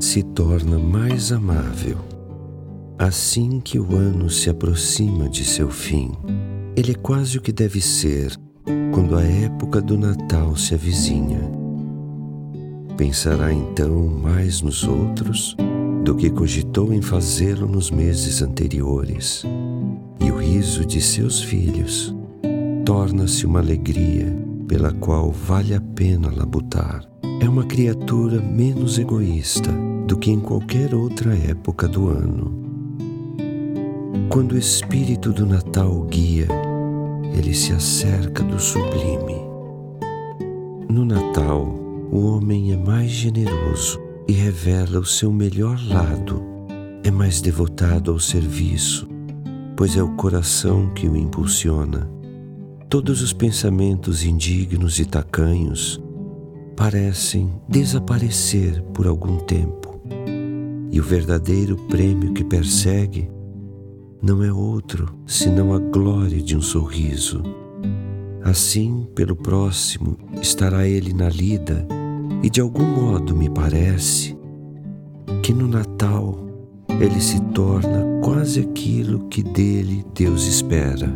se torna mais amável. Assim que o ano se aproxima de seu fim, ele é quase o que deve ser quando a época do Natal se avizinha. Pensará então mais nos outros do que cogitou em fazê-lo nos meses anteriores, e o riso de seus filhos torna-se uma alegria pela qual vale a pena labutar. É uma criatura menos egoísta do que em qualquer outra época do ano. Quando o espírito do Natal guia, ele se acerca do sublime. No Natal, o homem é mais generoso e revela o seu melhor lado. É mais devotado ao serviço, pois é o coração que o impulsiona. Todos os pensamentos indignos e tacanhos parecem desaparecer por algum tempo, e o verdadeiro prêmio que persegue não é outro senão a glória de um sorriso. Assim, pelo próximo, estará ele na lida, e de algum modo me parece que no Natal ele se torna quase aquilo que dele Deus espera.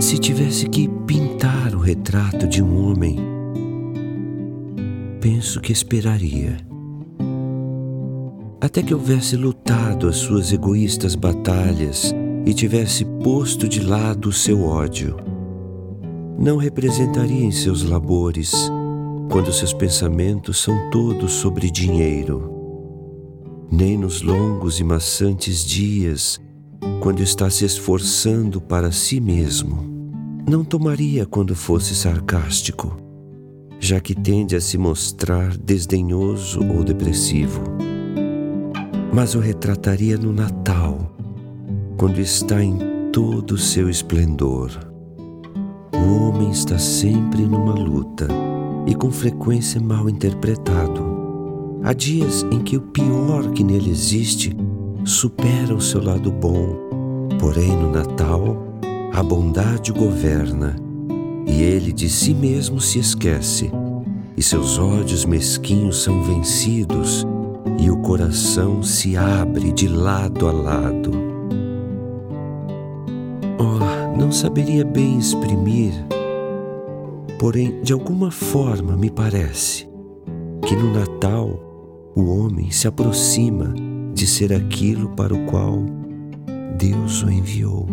Se tivesse que pintar o retrato de um homem, penso que esperaria até que houvesse lutado as suas egoístas batalhas e tivesse posto de lado o seu ódio. Não representaria em seus labores quando seus pensamentos são todos sobre dinheiro, nem nos longos e maçantes dias quando está se esforçando para si mesmo. Não tomaria quando fosse sarcástico, já que tende a se mostrar desdenhoso ou depressivo mas o retrataria no Natal, quando está em todo o seu esplendor. O homem está sempre numa luta e com frequência mal interpretado. Há dias em que o pior que nele existe supera o seu lado bom, porém no Natal a bondade governa e ele de si mesmo se esquece, e seus ódios mesquinhos são vencidos e o coração se abre de lado a lado. Oh, não saberia bem exprimir, porém, de alguma forma me parece que no Natal o homem se aproxima de ser aquilo para o qual Deus o enviou.